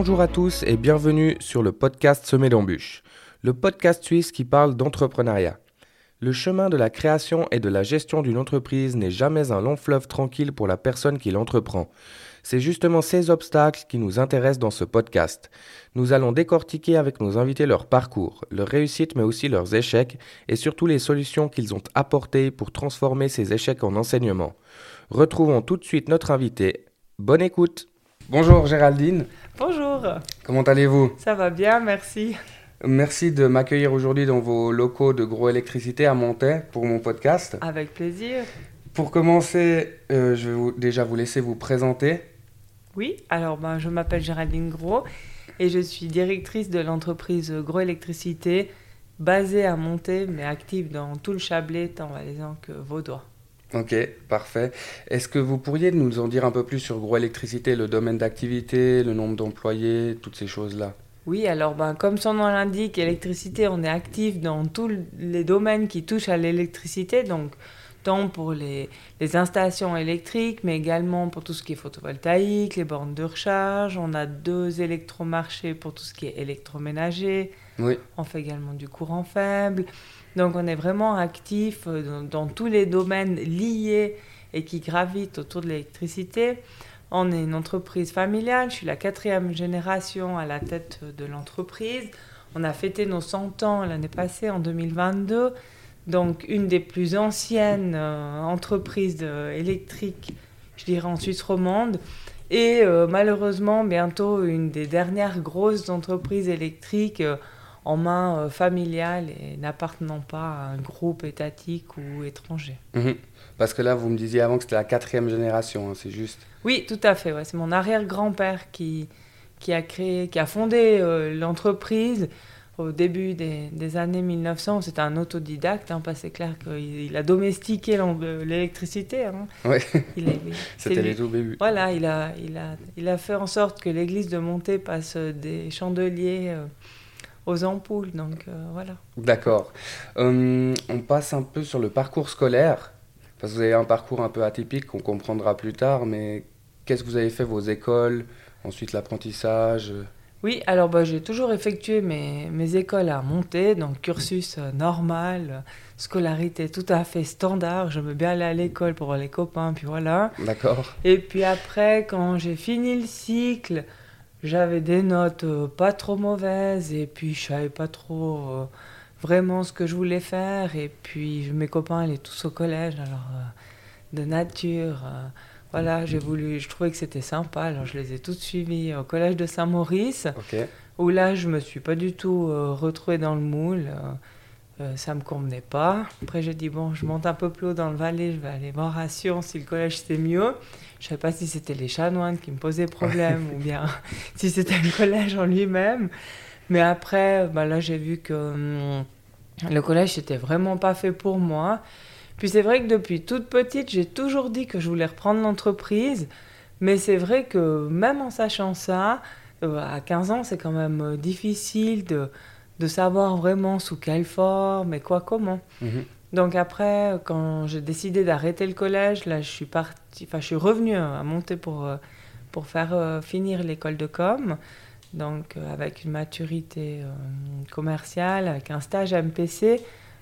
Bonjour à tous et bienvenue sur le podcast Semé d'embûches, le podcast suisse qui parle d'entrepreneuriat. Le chemin de la création et de la gestion d'une entreprise n'est jamais un long fleuve tranquille pour la personne qui l'entreprend. C'est justement ces obstacles qui nous intéressent dans ce podcast. Nous allons décortiquer avec nos invités leur parcours, leurs réussites mais aussi leurs échecs et surtout les solutions qu'ils ont apportées pour transformer ces échecs en enseignement. Retrouvons tout de suite notre invité. Bonne écoute Bonjour Géraldine. Bonjour. Comment allez-vous? Ça va bien, merci. Merci de m'accueillir aujourd'hui dans vos locaux de Gros Électricité à Montaix pour mon podcast. Avec plaisir. Pour commencer, euh, je vais déjà vous laisser vous présenter. Oui, alors ben, je m'appelle Géraldine Gros et je suis directrice de l'entreprise Gros Électricité basée à Montaix mais active dans tout le Chablais, tant valaisan que vaudois. Ok, parfait. Est-ce que vous pourriez nous en dire un peu plus sur Gros Électricité, le domaine d'activité, le nombre d'employés, toutes ces choses-là? Oui, alors ben, comme son nom l'indique, électricité, on est actif dans tous les domaines qui touchent à l'électricité, donc tant pour les, installations électriques, mais également pour tout ce qui est photovoltaïque, les bornes de recharge. On a deux électromarchés pour tout ce qui est électroménager. Oui. On fait également du courant faible. Donc on est vraiment actif euh, dans, tous les domaines liés et qui gravitent autour de l'électricité. On est une entreprise familiale, je suis la quatrième génération à la tête de l'entreprise. On a fêté nos 100 ans l'année passée, en 2022 donc une des plus anciennes euh, entreprises électriques, je dirais en Suisse romande, et euh, malheureusement bientôt une des dernières grosses entreprises électriques euh, en main familiale et n'appartenant pas à un groupe étatique ou étranger. Mhm. Parce que là, vous me disiez avant que c'était la quatrième génération, hein, c'est juste Oui, tout à fait. C'est mon arrière-grand-père qui, qui a créé, qui a fondé l'entreprise au début des, années 1900, c'était un autodidacte, hein, parce que c'est clair qu'il a domestiqué l'électricité. Hein. Oui, c'était les tout débuts. Voilà, il a, il, a, il a fait en sorte que l'église de Monté passe des chandeliers euh, aux ampoules, donc euh, voilà. D'accord. Hum, on passe un peu sur le parcours scolaire, parce que vous avez un parcours un peu atypique qu'on comprendra plus tard, mais qu'est-ce que vous avez fait, vos écoles, ensuite l'apprentissage? Oui, alors bah, j'ai toujours effectué mes, mes, écoles à monter, donc cursus euh, normal, scolarité tout à fait standard. Je me bien aller à l'école pour voir les copains, puis voilà. D'accord. Et puis après, quand j'ai fini le cycle, j'avais des notes euh, pas trop mauvaises, et puis je savais pas trop euh, vraiment ce que je voulais faire. Et puis mes copains, ils étaient tous au collège, alors de nature voilà, j'ai voulu, je trouvais que c'était sympa, alors je les ai toutes suivies au collège de Saint-Maurice, où là je me suis pas du tout euh, retrouvée dans le moule, euh, ça me convenait pas. Après j'ai dit bon, je monte un peu plus haut dans le Valais, je vais aller voir à Sion si le collège c'était mieux. Je savais pas si c'était les chanoines qui me posaient problème ou bien si c'était le collège en lui-même. Mais après, bah, là j'ai vu que hum, le collège c'était vraiment pas fait pour moi. Puis c'est vrai que depuis toute petite, j'ai toujours dit que je voulais reprendre l'entreprise. Mais c'est vrai que même en sachant ça, euh, à 15 ans, c'est quand même euh, difficile de, de, savoir vraiment sous quelle forme et quoi, comment. Mhm. Donc après, quand j'ai décidé d'arrêter le collège, là, je suis partie, enfin, je suis revenue à monter pour, euh, pour faire finir l'école de com. Donc avec une maturité commerciale, avec un stage MPC.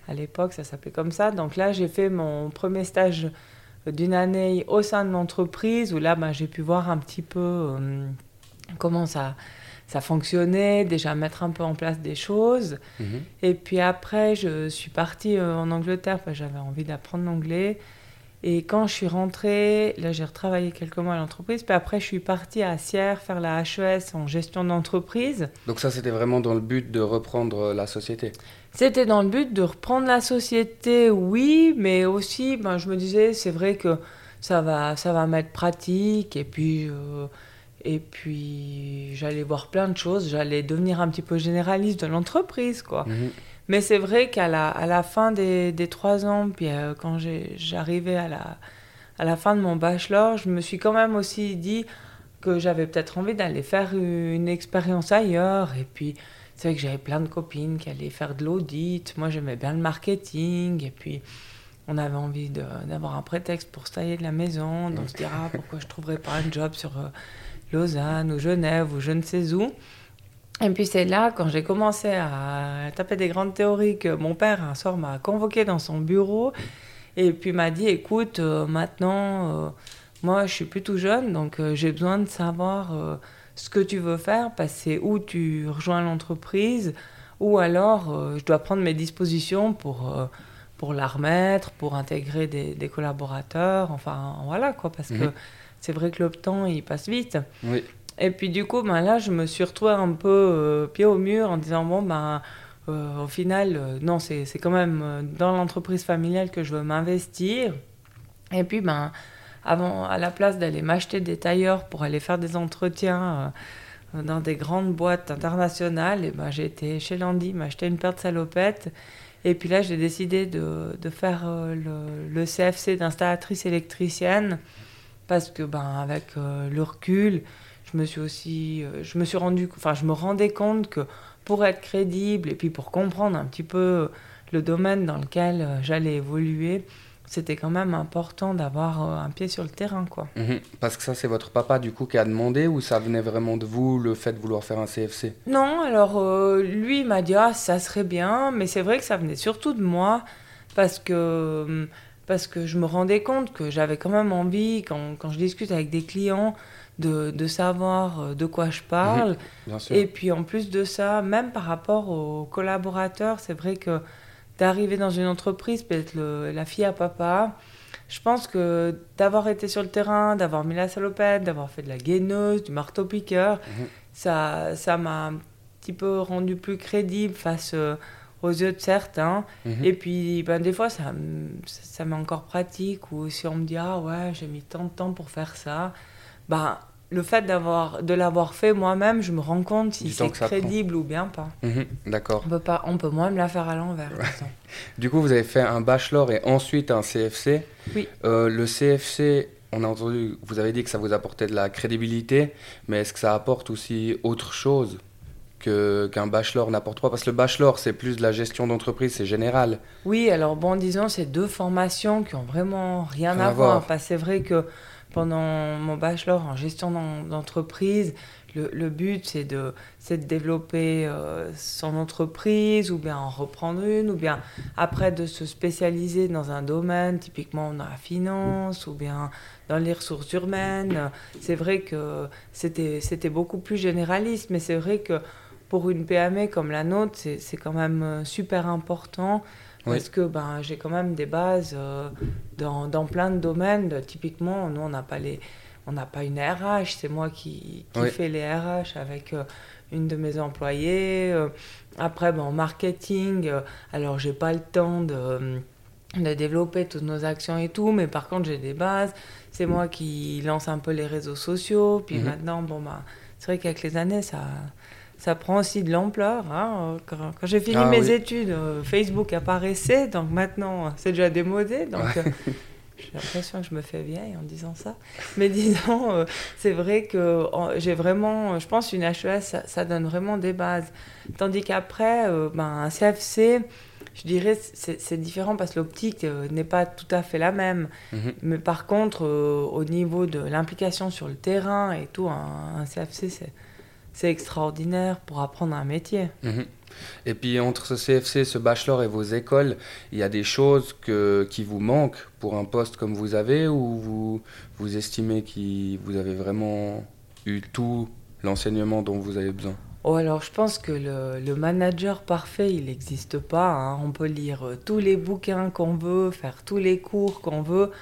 À l'époque, ça s'appelait comme ça. Donc là, j'ai fait mon premier stage d'une année au sein de l'entreprise où là, ben, j'ai pu voir un petit peu euh, comment ça, ça fonctionnait, déjà mettre un peu en place des choses. Mhm. Et puis après, je suis partie euh, en Angleterre, j'avais envie d'apprendre l'anglais. Et quand je suis rentrée, là j'ai retravaillé quelques mois à l'entreprise, puis après je suis partie à Sierre faire la HES en gestion d'entreprise. Donc ça c'était vraiment dans le but de reprendre la société C'était dans le but de reprendre la société, oui, mais aussi ben, je me disais c'est vrai que ça va, ça va m'être pratique et puis, euh, et puis j'allais voir plein de choses, j'allais devenir un petit peu généraliste de l'entreprise quoi. Mhm. Mais c'est vrai qu'à la, à la fin des, des trois ans, puis euh, quand j'arrivais à la, à la fin de mon bachelor, je me suis quand même aussi dit que j'avais peut-être envie d'aller faire une expérience ailleurs. Et puis, c'est vrai que j'avais plein de copines qui allaient faire de l'audit. Moi, j'aimais bien le marketing. Et puis, on avait envie d'avoir un prétexte pour se tailler de la maison. Donc, on se dira, ah, pourquoi je ne trouverais pas un job sur euh, Lausanne ou Genève ou je ne sais où. Et puis c'est là, quand j'ai commencé à taper des grandes théories, que mon père un soir m'a convoqué dans son bureau et puis m'a dit, écoute, euh, maintenant, euh, moi je suis plus tout jeune, donc euh, j'ai besoin de savoir ce que tu veux faire, parce que c'est où tu rejoins l'entreprise, ou alors je dois prendre mes dispositions pour, pour la remettre, pour intégrer des, des collaborateurs, enfin voilà quoi, parce que mhm. C'est vrai que le temps il passe vite. Oui. Et puis du coup, ben, là, je me suis retrouvée un peu euh, pied au mur en disant, bon, ben, euh, au final, euh, non, c'est quand même dans l'entreprise familiale que je veux m'investir. Et puis, ben, avant, à la place d'aller m'acheter des tailleurs pour aller faire des entretiens dans des grandes boîtes internationales, et ben, j'ai été chez Landy m'acheter une paire de salopettes. Et puis là, j'ai décidé de, de faire le, le, CFC d'installatrice électricienne parce que, ben, avec le recul, je me suis aussi, euh, je me suis rendu, enfin, je me rendais compte que pour être crédible et puis pour comprendre un petit peu le domaine dans lequel euh, j'allais évoluer, c'était quand même important d'avoir euh, un pied sur le terrain, quoi. Mhm. parce que ça, c'est votre papa, du coup, qui a demandé ou ça venait vraiment de vous, le fait de vouloir faire un CFC Non, alors, lui, il m'a dit, ah, ça serait bien, mais c'est vrai que ça venait surtout de moi, parce que, parce que je me rendais compte que j'avais quand même envie, quand, quand je discute avec des clients, de, de, savoir euh, de quoi je parle. Et puis en plus de ça, même par rapport aux collaborateurs, c'est vrai que d'arriver dans une entreprise, peut-être la fille à papa, je pense que d'avoir été sur le terrain, d'avoir mis la salopette, d'avoir fait de la gaineuse, du marteau-piqueur, ça ça m'a un petit peu rendu plus crédible face euh, aux yeux de certains. Mhm. Et puis, ben, des fois, ça, ça m'est encore pratique. Ou si on me dit, ah ouais, j'ai mis tant de temps pour faire ça, ben, le fait d'avoir de l'avoir fait moi-même, je me rends compte si c'est crédible ou bien pas. Mhm, d'accord. On peut pas, on peut moi me la faire à l'envers. du coup, vous avez fait un bachelor et ensuite un CFC. Oui. Euh, le CFC, on a entendu, vous avez dit que ça vous apportait de la crédibilité, mais est-ce que ça apporte aussi autre chose? Qu'un bachelor n'apporte pas Parce que le bachelor, c'est plus de la gestion d'entreprise, c'est général. Oui, alors bon, disons, c'est deux formations qui ont vraiment rien, à, voir. C'est vrai que pendant mon bachelor en gestion d'entreprise, le, but c'est de, de développer euh, son entreprise ou bien en reprendre une ou bien après de se spécialiser dans un domaine, typiquement dans la finance ou bien dans les ressources humaines. C'est vrai que c'était beaucoup plus généraliste, mais c'est vrai que pour une PME comme la nôtre, c'est quand même euh, super important parce que ben, j'ai quand même des bases euh, dans, dans, plein de domaines. Typiquement, nous, on n'a pas, les, on pas une RH, c'est moi qui, qui fais les RH avec euh, une de mes employées. Euh. après, ben, en marketing, alors j'ai pas le temps de, de, développer toutes nos actions et tout, mais par contre, j'ai des bases. C'est moi qui lance un peu les réseaux sociaux. Puis mhm. maintenant, bon, ben, c'est vrai qu'avec les années, ça ça prend aussi de l'ampleur. Hein. Quand, j'ai fini ah mes études, euh, Facebook apparaissait, donc maintenant c'est déjà démodé. Donc euh, j'ai l'impression que je me fais vieille en disant ça. Mais disons, euh, c'est vrai que j'ai vraiment, je pense, une HES, ça, donne vraiment des bases. Tandis qu'après, ben, un CFC, je dirais, c'est différent parce que l'optique n'est pas tout à fait la même. Mhm. Mais par contre, au niveau de l'implication sur le terrain et tout, un CFC, c'est c'est extraordinaire pour apprendre un métier. Mhm. Et puis entre ce CFC, ce bachelor et vos écoles, il y a des choses que, qui vous manquent pour un poste comme vous avez ou vous, vous estimez que vous avez vraiment eu tout l'enseignement dont vous avez besoin? Oh, alors je pense que le, le manager parfait, il n'existe pas. Hein. On peut lire tous les bouquins qu'on veut, faire tous les cours qu'on veut.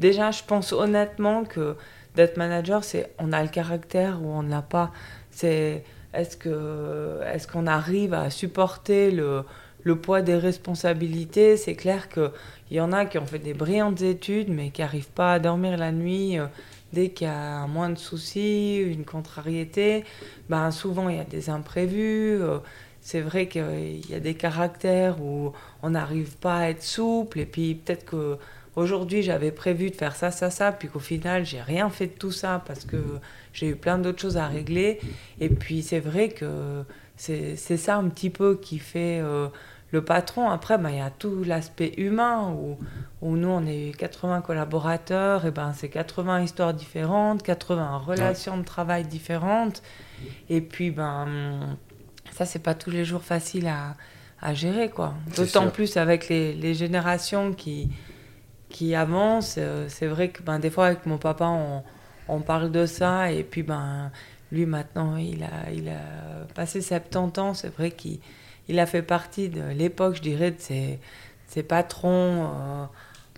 Déjà, je pense honnêtement que d'être manager, c'est on a le caractère ou on ne l'a pas. C'est est-ce que est-ce qu'on arrive à supporter le, le poids des responsabilités? C'est clair qu'il y en a qui ont fait des brillantes études, mais qui n'arrivent pas à dormir la nuit euh, dès qu'il y a moins de soucis, une contrariété. Ben, souvent, il y a des imprévus. Euh, c'est vrai qu'il y a des caractères où on n'arrive pas à être souple, et puis peut-être que aujourd'hui j'avais prévu de faire ça, ça, ça, puis qu'au final j'ai rien fait de tout ça parce que j'ai eu plein d'autres choses à régler. Et puis c'est vrai que c'est ça un petit peu qui fait euh, le patron. Après, ben, il y a tout l'aspect humain où, où nous, on est 80 collaborateurs, et ben, c'est 80 histoires différentes, 80 relations de travail différentes. Et puis, ben, ça, c'est pas tous les jours facile à, à gérer, quoi. D'autant plus avec les, les, générations qui, qui avancent. Euh, c'est vrai que ben, des fois, avec mon papa, on, on parle de ça, et puis, ben, lui, maintenant, il a, il a passé 70 ans, c'est vrai qu'il il a fait partie de l'époque, je dirais, de ces, ces patrons, euh,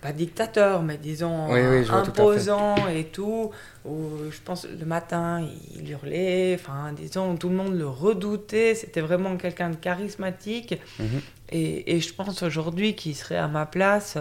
pas dictateurs, mais disons imposants et tout, où je pense le matin, il hurlait, enfin, disons, tout le monde le redoutait, c'était vraiment quelqu'un de charismatique. Mhm. et, et, je pense aujourd'hui qu'il serait à ma place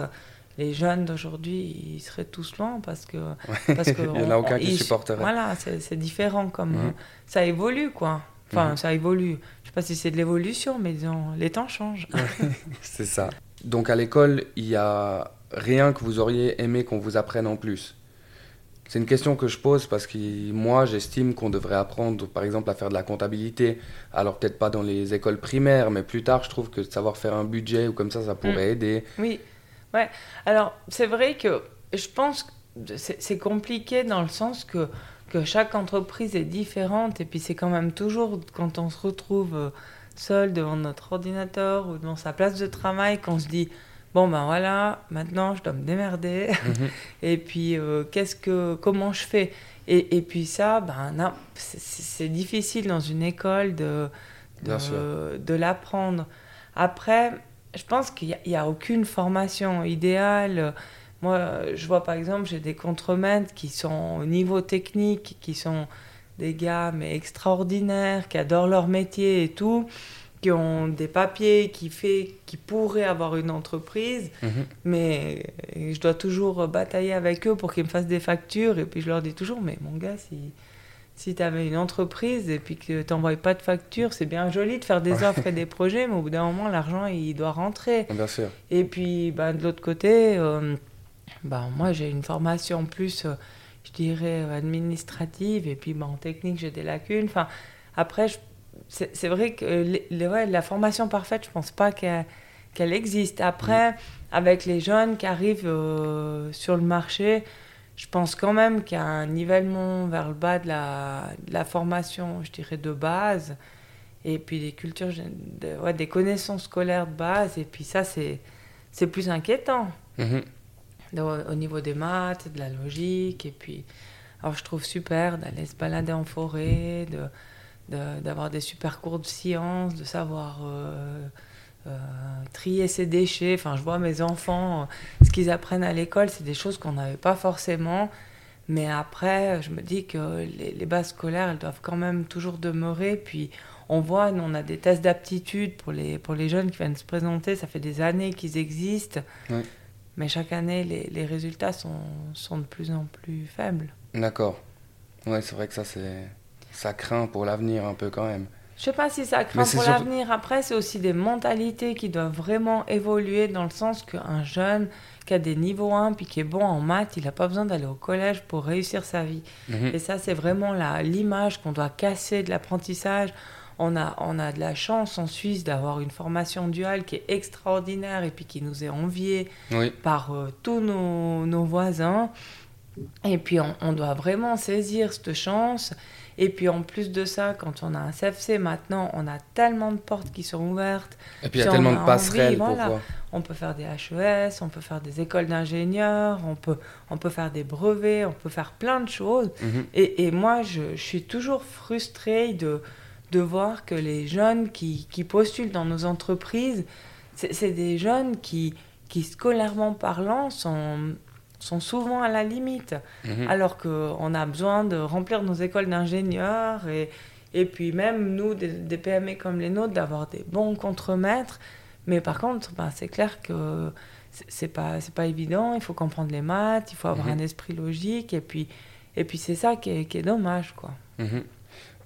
les jeunes d'aujourd'hui, ils seraient tous loin parce que. Parce que Il n'y en a aucun qui supporterait. Voilà, c'est différent. comme. Ça évolue, quoi. Enfin, mhm. ça évolue sais pas si c'est de l'évolution, mais disons, les temps changent. c'est ça. Donc à l'école, il n'y a rien que vous auriez aimé qu'on vous apprenne en plus C'est une question que je pose parce que moi, j'estime qu'on devrait apprendre, par exemple, à faire de la comptabilité. Alors peut-être pas dans les écoles primaires, mais plus tard, je trouve que de savoir faire un budget ou comme ça, ça pourrait mm. aider. Oui, ouais. Alors c'est vrai que je pense que c'est compliqué dans le sens que que chaque entreprise est différente et puis c'est quand même toujours quand on se retrouve euh, seul devant notre ordinateur ou devant sa place de travail qu'on se dit bon ben voilà maintenant je dois me démerder mhm. et puis euh, qu'est-ce que comment je fais? Et, et puis ça ben c'est difficile dans une école de de, de l'apprendre après je pense qu'il n'y a, a, aucune formation idéale moi, je vois par exemple, j'ai des contremaîtres qui sont au niveau technique, qui sont des gars mais extraordinaires, qui adorent leur métier et tout, qui ont des papiers, qui, fait, qui pourraient avoir une entreprise, mhm. mais je dois toujours batailler avec eux pour qu'ils me fassent des factures. Et puis je leur dis toujours, mais mon gars, si, si tu avais une entreprise et puis que tu n'envoies pas de factures, c'est bien joli de faire des offres et des projets, mais au bout d'un moment, l'argent, il doit rentrer. Bien sûr. Et puis, ben, de l'autre côté... Euh, bah, moi, j'ai une formation plus, euh, je dirais, administrative, et puis bah, en technique, j'ai des lacunes. Enfin, après, c'est vrai que les, la formation parfaite, je pense pas qu'elle existe. Après, mm. avec les jeunes qui arrivent euh, sur le marché, je pense quand même qu'il y a un nivellement vers le bas de la, de la, formation, je dirais, de base, et puis des cultures, ouais, des connaissances scolaires de base, et puis ça, c'est plus inquiétant. Mm-hmm au niveau des maths, de la logique. Et puis, alors je trouve super d'aller se balader en forêt, de, d'avoir des super cours de sciences, de savoir euh, trier ses déchets. Enfin, je vois mes enfants, ce qu'ils apprennent à l'école, c'est des choses qu'on n'avait pas forcément. Mais après, je me dis que les, bases scolaires, elles doivent quand même toujours demeurer. Puis on voit, nous, on a des tests d'aptitude pour les, pour les jeunes qui viennent se présenter. Ça fait des années qu'ils existent. Mais chaque année, les, les résultats sont, sont, de plus en plus faibles. D'accord. Oui, c'est vrai que ça, c'est, ça craint pour l'avenir un peu quand même. Je sais pas si ça craint pour l'avenir. Après, c'est aussi des mentalités qui doivent vraiment évoluer dans le sens qu'un jeune qui a des niveaux 1 puis qui est bon en maths, il n'a pas besoin d'aller au collège pour réussir sa vie. Mhm. Et ça, c'est vraiment l'image qu'on doit casser de l'apprentissage on a, on a de la chance en Suisse d'avoir une formation duale qui est extraordinaire et puis qui nous est enviée par euh, tous nos, voisins. Et puis on, doit vraiment saisir cette chance. Et puis en plus de ça, quand on a un CFC maintenant, on a tellement de portes qui sont ouvertes. Et puis il y a tellement de passerelles pour On peut faire des HES, on peut faire des écoles d'ingénieurs, on peut, on peut faire des brevets, on peut faire plein de choses. Mhm. et, et, moi, je, je, suis toujours frustrée de, de voir que les jeunes qui, qui postulent dans nos entreprises, c'est des jeunes qui, qui, scolairement parlant, sont, sont souvent à la limite. Mhm. Alors qu'on a besoin de remplir nos écoles d'ingénieurs et, et puis même nous, des, PME comme les nôtres, d'avoir des bons contremaîtres. Mais par contre, ben, c'est clair que c'est pas, pas évident. Il faut comprendre les maths, il faut avoir mhm. un esprit logique. Et puis, et puis c'est ça qui est, qui est, dommage. quoi. Mhm.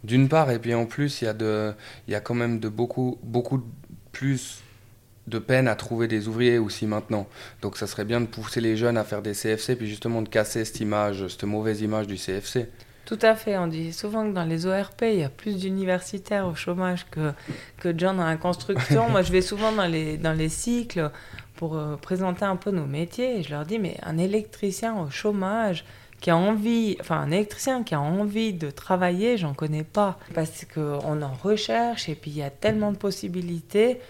D'une part, et puis en plus, il y, a de, il y a quand même de beaucoup, beaucoup plus de peine à trouver des ouvriers aussi maintenant. Donc ça serait bien de pousser les jeunes à faire des CFC, puis justement de casser cette image, cette mauvaise image du CFC. Tout à fait. On dit souvent que dans les ORP, il y a plus d'universitaires au chômage que, que de gens dans la construction. Moi, je vais souvent dans les, dans les cycles pour euh, présenter un peu nos métiers et je leur dis, mais un électricien au chômage qui a envie, enfin un électricien qui a envie de travailler, j'en connais pas. Parce qu'on en recherche et puis il y a tellement de possibilités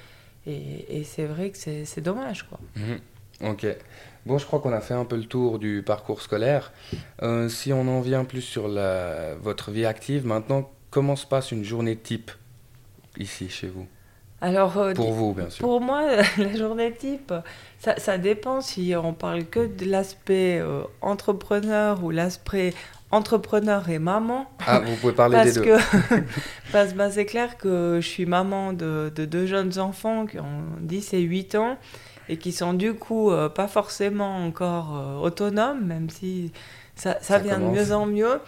et, c'est vrai que c'est dommage. Quoi. Mhm. Ok. Bon, je crois qu'on a fait un peu le tour du parcours scolaire. Euh, si on en vient plus sur la, votre vie active, maintenant, comment se passe une journée type ici, chez vous? Alors, euh, pour vous, bien sûr. Pour moi, la journée type, ça, ça dépend si on parle que de l'aspect euh, entrepreneur ou l'aspect entrepreneur et maman. Ah, vous pouvez parler des deux. Que, parce que bah, c'est clair que je suis maman de, de, deux jeunes enfants qui ont 10 et 8 ans et qui sont du coup euh, pas forcément encore euh, autonomes, même si ça, ça, vient de mieux en mieux.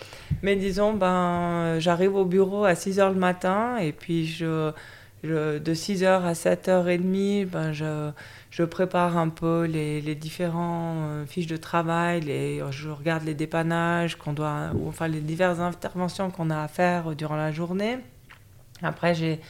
Mais disons, ben, j'arrive au bureau à 6 h le matin et puis je, je de 6 h à 7h30, ben, je, je prépare un peu les, les différents euh, fiches de travail, les, je regarde les dépannages qu'on doit, ou, enfin les diverses interventions qu'on a à faire durant la journée. Après, j'ai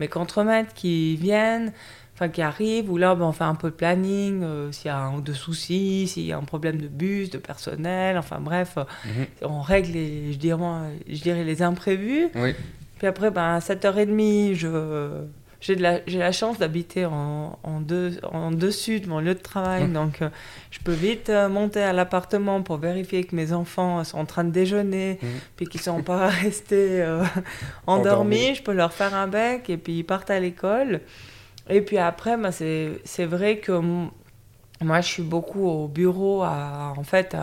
mes contremaîtres qui viennent enfin qui arrivent, où là, ben, on fait un peu de planning, euh, s'il y a un ou deux soucis, s'il y a un problème de bus, de personnel, enfin bref, mhm. on règle, les, je, dirais, je dirais les imprévus. Puis après, ben, à 7h30, je, j'ai, la, la chance d'habiter en, en, deux, en dessus de mon lieu de travail, mhm. donc euh, je peux vite monter à l'appartement pour vérifier que mes enfants sont en train de déjeuner, mhm. puis qu'ils ne sont pas restés endormis. Je peux leur faire un bec et puis ils partent à l'école. Et puis après, bah, c'est vrai que moi, je suis beaucoup au bureau. À, en fait,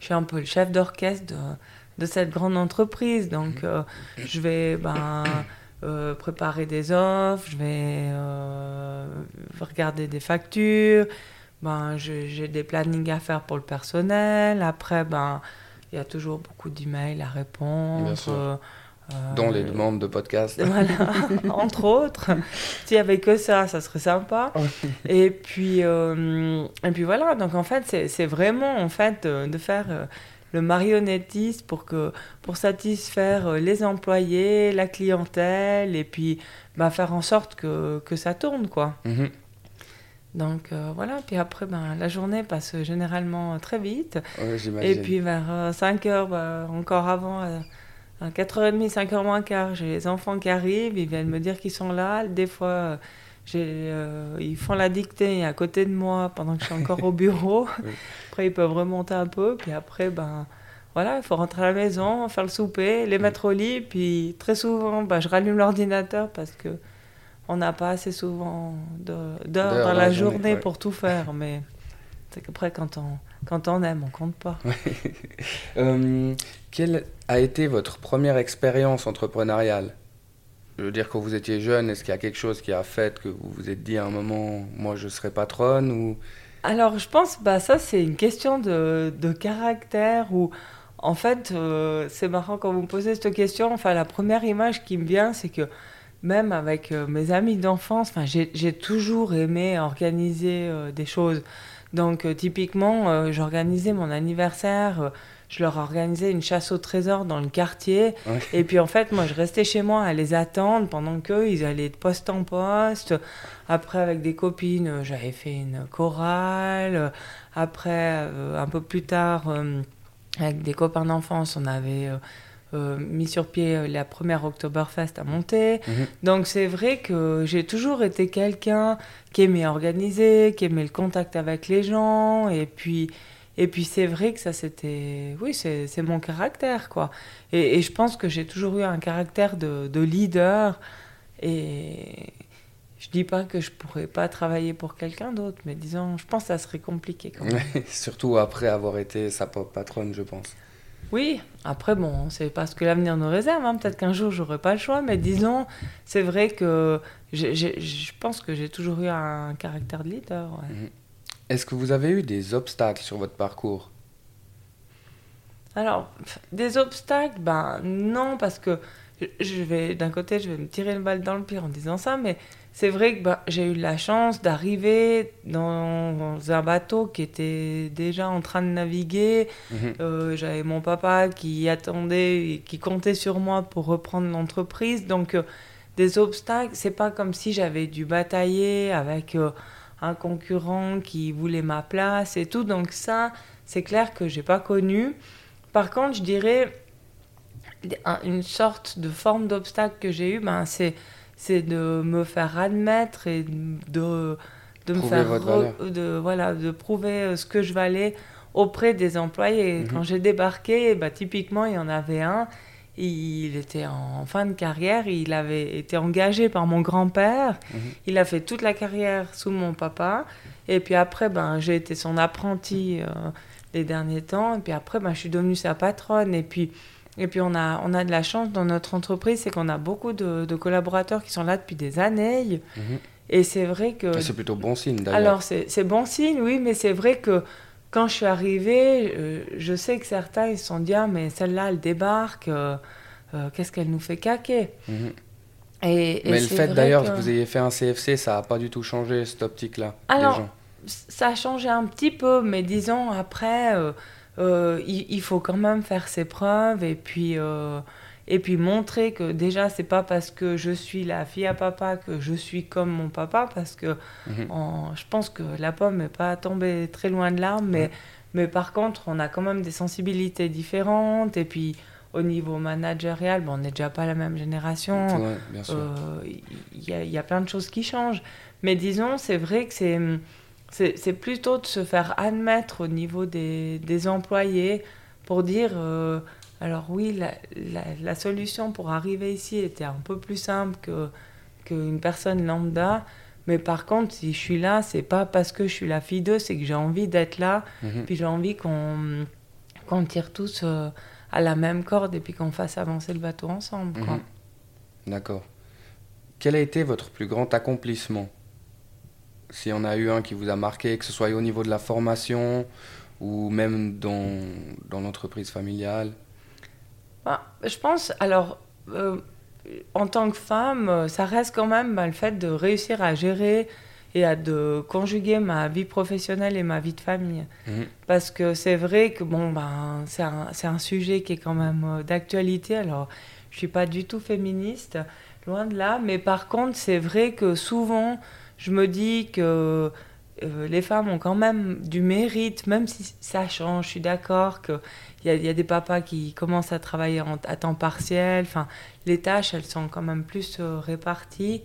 je suis un peu le chef d'orchestre de, de, cette grande entreprise. Donc, euh, je vais ben, euh, préparer des offres, je vais euh, regarder des factures. Ben, j'ai des plannings à faire pour le personnel. Après, ben, il y a toujours beaucoup d'emails à répondre. Dans les demandes de podcast. Voilà, entre autres. S'il n'y avait que ça, ça serait sympa. et, puis, et puis voilà, donc en fait, c'est vraiment en fait de faire le marionnettiste pour, que, pour satisfaire euh, les employés, la clientèle, et puis bah, faire en sorte que, que ça tourne, quoi. Mhm. Donc voilà, puis après, ben, la journée passe généralement très vite. et puis vers 5 heures, bah, encore avant à 4h30, 5h moins quart, j'ai les enfants qui arrivent, ils viennent me dire qu'ils sont là. Des fois, euh, ils font la dictée à côté de moi pendant que je suis encore au bureau. Après, ils peuvent remonter un peu. Puis après, ben, voilà, il faut rentrer à la maison, faire le souper, les mettre au lit. Puis très souvent, ben, je rallume l'ordinateur parce que on n'a pas assez souvent d'heures dans la, journée, pour tout faire. Mais c'est qu'après, quand on, quand on aime, on compte pas. euh, quelle a été votre première expérience entrepreneuriale? Je veux dire, quand vous étiez jeune, est-ce qu'il y a quelque chose qui a fait que vous vous êtes dit à un moment, moi je serai patronne. Alors je pense, bah ça c'est une question de, de caractère ou en fait euh, c'est marrant quand vous me posez cette question. Enfin la première image qui me vient c'est que même avec euh, mes amis d'enfance, j'ai toujours aimé organiser euh, des choses. Donc typiquement j'organisais mon anniversaire je leur organisais une chasse au trésor dans le quartier. Et puis en fait, moi, je restais chez moi à les attendre pendant qu'eux, ils allaient de poste en poste. Après, avec des copines, j'avais fait une chorale. Après, euh, un peu plus tard, euh, avec des copains d'enfance, on avait euh, mis sur pied la première Oktoberfest à monter. Mhm. Donc c'est vrai que j'ai toujours été quelqu'un qui aimait organiser, qui aimait le contact avec les gens. Et puis... Et puis c'est vrai que ça c'était, oui, c'est mon caractère quoi. Et, je pense que j'ai toujours eu un caractère de, de, leader. Et je dis pas que je pourrais pas travailler pour quelqu'un d'autre, mais disons, je pense que ça serait compliqué quand même. Surtout après avoir été sa patronne, je pense. Oui, après bon, c'est pas ce que l'avenir nous réserve. Hein. Peut-être qu'un jour j'aurai pas le choix, mais disons, c'est vrai que je pense que j'ai toujours eu un caractère de leader. Ouais. Mhm. Est-ce que vous avez eu des obstacles sur votre parcours? Alors, des obstacles, ben non, parce que je vais d'un côté, je vais me tirer une balle dans le pied en disant ça, mais c'est vrai que bah, j'ai eu la chance d'arriver dans un bateau qui était déjà en train de naviguer. Mhm. Euh, J'avais mon papa qui attendait, et qui comptait sur moi pour reprendre l'entreprise. Donc, euh, des obstacles, c'est pas comme si j'avais dû batailler avec euh, un concurrent qui voulait ma place et tout. Donc, ça, c'est clair que j'ai pas connu. Par contre, je dirais un- une sorte de forme d'obstacle que j'ai eu, ben, c'est c'est de me faire admettre et de, de me faire re- de, voilà, de prouver euh, ce que je valais auprès des employés. Mhm. Quand j'ai débarqué, bah, typiquement, il y en avait un, il était en fin de carrière, il avait été engagé par mon grand-père, Mhm. il a fait toute la carrière sous mon papa, et puis après, ben, j'ai été son apprenti euh, les derniers temps, et puis après, ben, je suis devenue sa patronne, et puis... Et puis on a, on a de la chance dans notre entreprise, c'est qu'on a beaucoup de, de collaborateurs qui sont là depuis des années. Mhm. Et c'est vrai que... C'est plutôt bon signe d'ailleurs. Alors c'est c'est bon signe, oui, mais c'est vrai que quand je suis arrivée, euh, je sais que certains ils se sont dit, ah mais celle-là elle débarque, euh, euh, qu'est-ce qu'elle nous fait caquer Mhm. et, et Mais le fait d'ailleurs que que vous ayez fait un CFC, ça n'a pas du tout changé cette optique-là. Alors, gens. ça a changé un petit peu, mais disons après, il, il faut quand même faire ses preuves et puis, et puis montrer que déjà, c'est pas parce que je suis la fille à papa que je suis comme mon papa, parce que Mhm. en- je pense que la pomme n'est pas tombée très loin de l'arbre, mais, mais par contre, on a quand même des sensibilités différentes et puis. Au niveau managérial, bon, on n'est déjà pas la même génération. Euh, Il y, a- y a plein de choses qui changent. Mais disons, c'est vrai que c'est, c'est, c'est plutôt de se faire admettre au niveau des, des employés pour dire, euh, alors oui, la, la, la solution pour arriver ici était un peu plus simple que, qu'une personne lambda. Mais par contre, si je suis là, c'est pas parce que je suis la fille d'eux, c'est que j'ai envie d'être là. Mhm. Puis j'ai envie qu'on, qu'on tire tous euh, à la même corde et puis qu'on fasse avancer le bateau ensemble. Mhm. D'accord. Quel a été votre plus grand accomplissement? S'il y en a eu un qui vous a marqué, que ce soit au niveau de la formation ou même dans, dans l'entreprise familiale? Bah, je pense, alors, euh, en tant que femme, ça reste quand même bah, le fait de réussir à gérer et à de conjuguer ma vie professionnelle et ma vie de famille. Mhm. Parce que c'est vrai que bon, ben, c'est un, un sujet qui est quand même euh, d'actualité. Alors, je suis pas du tout féministe, loin de là. Mais par contre, c'est vrai que souvent, je me dis que euh, les femmes ont quand même du mérite, même si ça change. Je suis d'accord qu'il y y a des papas qui commencent à travailler en- à temps partiel. Enfin, les tâches, elles sont quand même plus euh, réparties.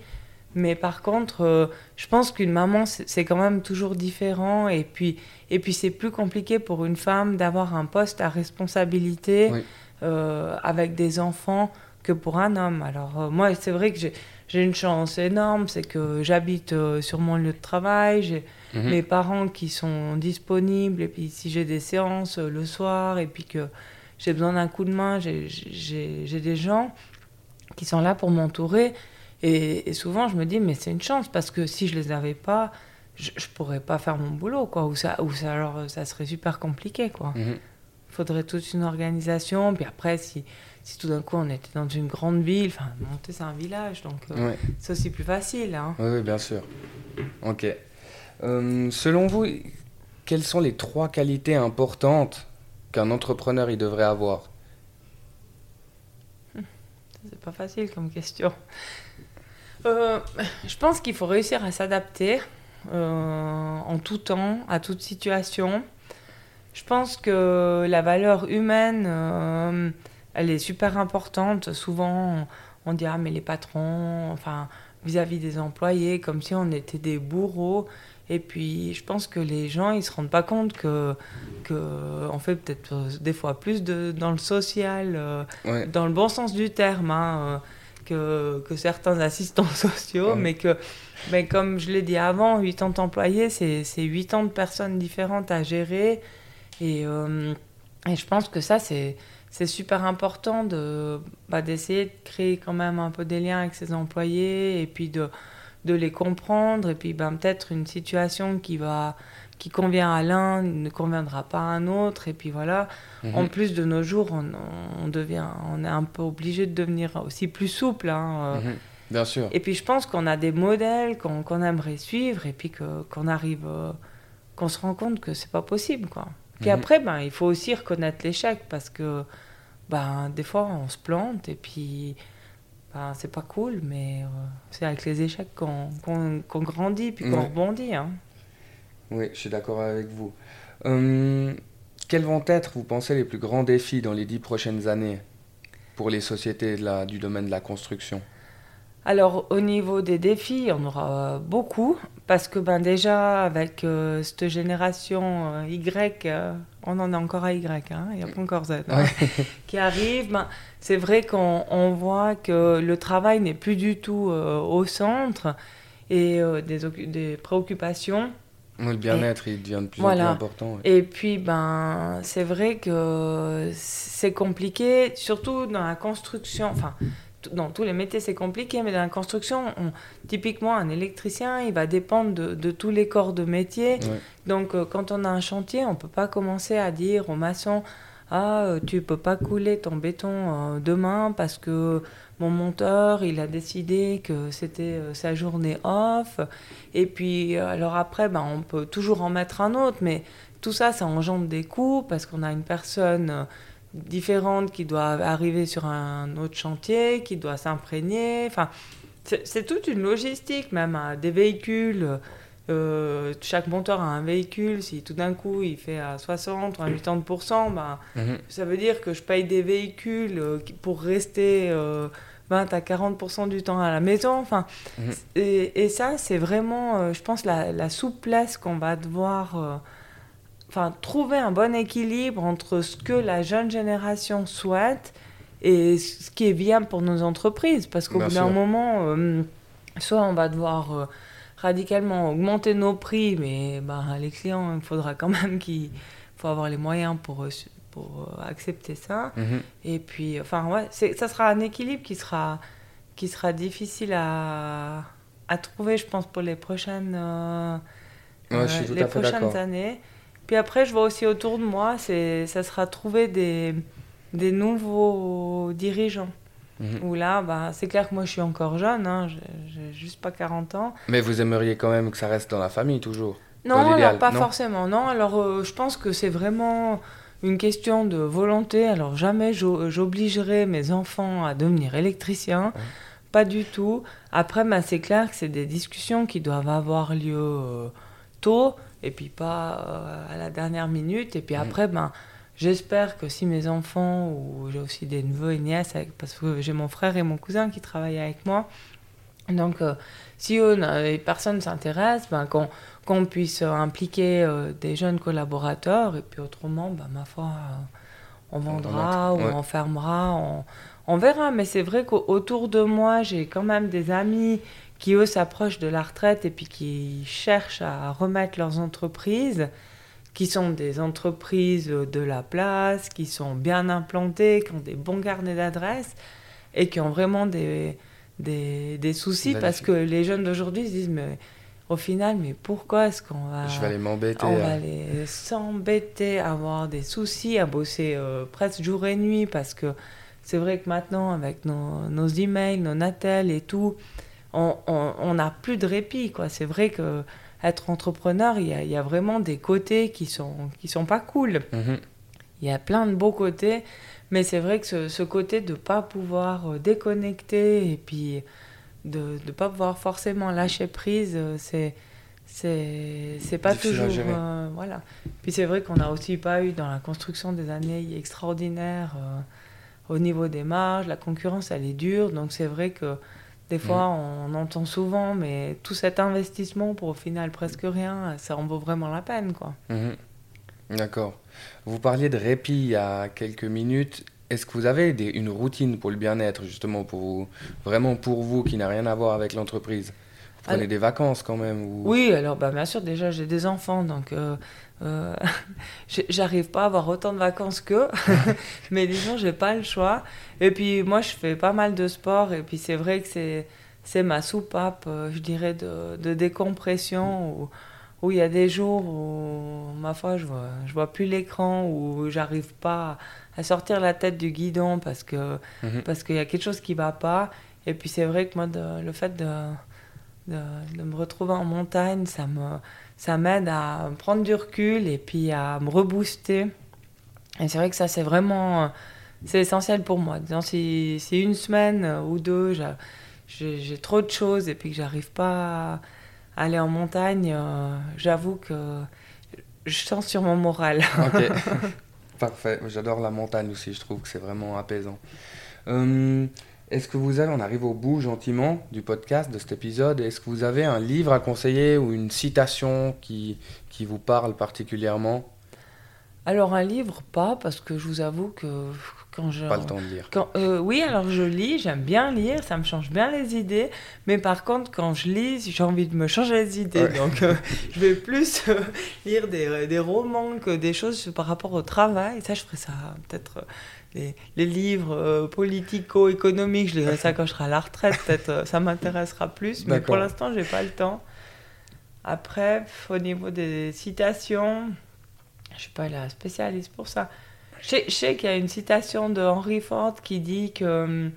Mais par contre, euh, je pense qu'une maman, c'est quand même toujours différent. Et puis, et puis c'est plus compliqué pour une femme d'avoir un poste à responsabilité Oui. avec des enfants que pour un homme. Alors moi, c'est vrai que j'ai- une chance énorme, c'est que j'habite sur mon lieu de travail, j'ai Mhm. mes parents qui sont disponibles, et puis si j'ai des séances euh, le soir, et puis que j'ai besoin d'un coup de main, j'ai- des gens qui sont là pour m'entourer. Et, et souvent, je me dis, mais c'est une chance, parce que si je les avais pas, je, je pourrais pas faire mon boulot, quoi. Ou ça, ou ça, alors, ça serait super compliqué, quoi. Mhm. Il faudrait toute une organisation. Puis après, si, si tout d'un coup on était dans une grande ville, enfin, monter c'est un village, donc euh, Ouais. c'est aussi plus facile. Hein. Oui, oui, bien sûr. Ok. Euh, selon vous, quelles sont les trois qualités importantes qu'un entrepreneur il devrait avoir? C'est pas facile comme question. Euh, je pense qu'il faut réussir à s'adapter euh, en tout temps, à toute situation. Je pense que la valeur humaine, elle est super importante. Souvent, on dit ah mais les patrons, enfin vis-à-vis des employés, comme si on était des bourreaux. Et puis, je pense que les gens, ils se rendent pas compte que, que on fait peut-être euh, des fois plus de, dans le social, euh, Ouais. dans le bon sens du terme, hein, euh, que, que certains assistants sociaux, Ouais. mais que, mais comme je l'ai dit avant, 80 employés, c'est c'est 80 personnes différentes à gérer. Et, et je pense que ça, c'est c'est super important de bah, d'essayer de créer quand même un peu des liens avec ses employés et puis de, de les comprendre et puis ben, peut-être une situation qui va qui convient à l'un ne conviendra pas à un autre et puis voilà Mhm. en plus de nos jours on, on devient on est un peu obligé de devenir aussi plus souple hein, euh. Mhm. Bien sûr. et puis je pense qu'on a des modèles qu'on aimerait suivre et puis qu'on arrive euh, qu'on se rend compte que c'est pas possible quoi puis Mhm. après ben il faut aussi reconnaître l'échec parce que ben des fois on se plante et puis ben, c'est pas cool mais euh, c'est avec les échecs qu'on qu'on grandit puis qu'on Ouais. rebondit hein. Oui, je suis d'accord avec vous. Hum, quels vont être, vous pensez, les plus grands défis dans les dix prochaines années pour les sociétés de la- du domaine de la construction? Alors au niveau des défis, on aura beaucoup parce que ben déjà avec euh, cette génération euh, Y, euh, on en est encore à Y, hein, il n'y a pas encore Z, hein, qui arrive. ben, c'est vrai qu'on on voit que le travail n'est plus du tout euh, au centre et euh, des, occu- des préoccupations. Le bien-être, il devient de plus en plus important. ouais. Et puis, ben, c'est vrai que c'est compliqué, surtout dans la construction. Enfin, dans tous les métiers, c'est compliqué, mais dans la construction, on- typiquement, un électricien, il va dépendre de, de tous les corps de métier. Ouais. Donc, euh, quand on a un chantier, on peut pas commencer à dire au maçon Ah, euh, tu peux pas couler ton béton euh, demain parce que mon monteur, il a décidé que c'était euh, sa journée off. Et puis, alors après, ben, on peut toujours en mettre un autre, mais tout ça, ça engendre des coûts parce qu'on a une personne différente qui doit arriver sur un autre chantier, qui doit s'imprégner. Enfin, c'est toute une logistique, même à des véhicules. euh, chaque monteur a un véhicule. Si tout d'un coup il fait à 60 ou à 80%, ben, Mhm. ça veut dire que je paye des véhicules euh, pour rester euh, 20 à 40% du temps à la maison. Enfin, Mhm. et, et ça, c'est vraiment, euh, je pense, la, la souplesse qu'on va devoir euh, enfin, trouver un bon équilibre entre ce que la jeune génération souhaite et ce qui est viable pour nos entreprises. Parce qu'au bout d'un moment, euh, soit on va devoir euh, radicalement augmenter nos prix, mais ben, les clients, il faudra quand même qu'il faut avoir les moyens pour, euh, pour euh, accepter ça. Mhm. Et puis, enfin, ouais, ça sera un équilibre qui sera, qui sera difficile à, à trouver, je pense, pour les prochaines, Ouais, je suis tout les à fait prochaines années. Puis après, je vois aussi autour de moi, c'est, ça sera trouver des, des nouveaux dirigeants. Où là, bah, c'est clair que moi, je suis encore jeune, hein, j'ai, juste pas 40 ans. Mais vous aimeriez quand même que ça reste dans la famille, toujours? Non, alors pas non? forcément. Non, alors euh, je pense que c'est vraiment une question de volonté. Alors jamais j'o- j'obligerai mes enfants à devenir électriciens. Pas du tout. Après, ben, c'est clair que c'est des discussions qui doivent avoir lieu euh, tôt et puis pas euh, à la dernière minute. Et puis après, ben, j'espère que si mes enfants, ou j'ai aussi des neveux et nièces, avec- parce que j'ai mon frère et mon cousin qui travaillent avec moi, donc euh, si eux, n'a- et personne ne s'intéresse, ben, qu'on puisse euh, impliquer euh, des jeunes collaborateurs et puis autrement, ben, ma foi, on vendra ou ouais. on fermera, on, on verra. Mais c'est vrai qu'autour de moi, j'ai quand même des amis qui, eux, s'approchent de la retraite et puis qui cherchent à remettre leurs entreprises, qui sont des entreprises de la place, qui sont bien implantées, qui ont des bons carnets d'adresses et qui ont vraiment des, des, des soucis parce que les jeunes d'aujourd'hui se disent, mais au final, mais pourquoi est-ce qu'on va... Je vais aller m'embêter. On va hein. aller s'embêter, avoir des soucis, à bosser euh, presque jour et nuit parce que c'est vrai que maintenant, avec nos, nos emails, nos natels et tout, on n'a plus de répit. quoi. C'est vrai que être entrepreneur, il y a, il y a vraiment des côtés qui sont, qui sont pas cool. Mhm. Il y a plein de beaux côtés, mais c'est vrai que ce, ce côté de pas pouvoir euh, déconnecter et puis de ne pas pouvoir forcément lâcher prise, euh, c'est c'est pas toujours euh, voilà. Puis c'est vrai qu'on n'a aussi pas eu dans la construction des années extraordinaires euh, au niveau des marges, la concurrence elle est dure, donc c'est vrai que des fois on entend souvent, mais tout cet investissement pour au final presque rien, ça en vaut vraiment la peine quoi. Mhm. D'accord. Vous parliez de répit il y a quelques minutes. Est-ce que vous avez des- une routine pour le bien-être, justement, pour vous, vraiment pour vous, qui n'a rien à voir avec l'entreprise? Vous prenez Alors- des vacances quand même ou... Oui, alors bah, bien sûr, déjà j'ai des enfants, donc euh, euh, j'arrive pas à avoir autant de vacances qu'eux, mais disons, j'ai pas le choix. Et puis moi, je fais pas mal de sport, et puis c'est vrai que c'est c'est ma soupape, euh, je dirais, de, de décompression, où, où il y a des jours où, ma foi, je vois, je vois plus l'écran, où j'arrive pas à sortir la tête du guidon parce que Mhm. parce qu'il y a quelque chose qui va pas. Et puis c'est vrai que moi, de- le fait de, de, de me retrouver en montagne, ça me ça m'aide à prendre du recul et puis à me rebooster. Et c'est vrai que ça, c'est vraiment euh, c'est essentiel pour moi. Disons, si, si une semaine euh, ou deux, j'a- j'ai j'ai trop de choses et puis que j'arrive pas à aller en montagne, euh, j'avoue que je sens sur mon moral. Ok, parfait. J'adore la montagne aussi, je trouve que c'est vraiment apaisant. Euh, Est-ce que vous avez, on arrive au bout gentiment du podcast, de cet épisode, est-ce que vous avez un livre à conseiller ou une citation qui, qui vous parle particulièrement? Alors un livre, pas, parce que je vous avoue que quand je... Pas le temps de lire. Quand, euh, oui, alors je lis, j'aime bien lire, ça me change bien les idées, mais par contre, quand je lis, j'ai envie de me changer les idées. Ouais. Donc, euh, je vais plus euh, lire des, des romans que des choses par rapport au travail. Ça, je ferai ça peut-être. les, les livres politico-économiques, je lirai ça quand je serai à la retraite, peut-être ça m'intéressera plus, mais pour l'instant, j'ai pas le temps. Après, au niveau des citations, je suis pas la spécialiste pour ça. Je sais, qu'il y a une citation de Henry Ford qui dit que. euh,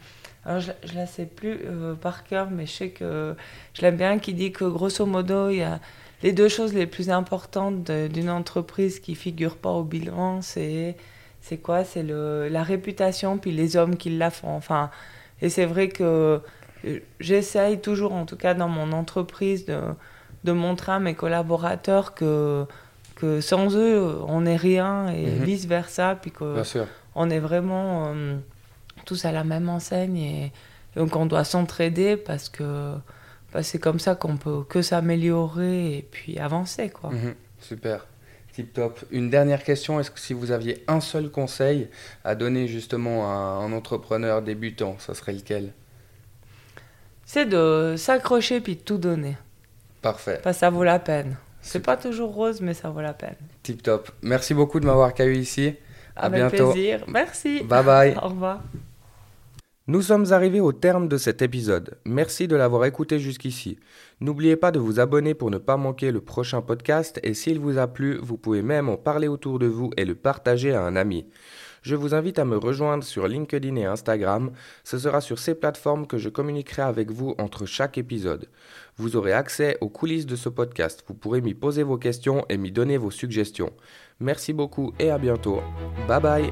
Alors, je, je la sais plus euh, par cœur, mais je sais que je l'aime bien, qui dit que grosso modo, il y a les deux choses les plus importantes d'une entreprise qui figurent pas au bilan, c'est. C'est quoi? C'est le- la réputation, puis les hommes qui la font. Enfin, et c'est vrai que euh, j'essaye toujours, en tout cas dans mon entreprise, de, de montrer à mes collaborateurs que, que sans eux, on n'est rien et Mhm. vice-versa, puis que Bien sûr. on est vraiment euh, tous à la même enseigne et, et donc on doit s'entraider parce que bah, c'est comme ça qu'on peut que s'améliorer et puis avancer quoi. Mhm. Super. Tip top. Une dernière question, est-ce que si vous aviez un seul conseil à donner justement à un entrepreneur débutant, ça serait lequel? C'est de s'accrocher puis de tout donner. Parfait. Parce que ça vaut la peine. C'est pas toujours rose mais ça vaut la peine. Tip top. Merci beaucoup de m'avoir accueilli ici. À Avec bientôt. plaisir. Merci. Bye bye. Au revoir. Nous sommes arrivés au terme de cet épisode. Merci de l'avoir écouté jusqu'ici. N'oubliez pas de vous abonner pour ne pas manquer le prochain podcast et s'il vous a plu, vous pouvez même en parler autour de vous et le partager à un ami. Je vous invite à me rejoindre sur LinkedIn et Instagram. Ce sera sur ces plateformes que je communiquerai avec vous entre chaque épisode. Vous aurez accès aux coulisses de ce podcast. Vous pourrez m'y poser vos questions et m'y donner vos suggestions. Merci beaucoup et à bientôt. Bye bye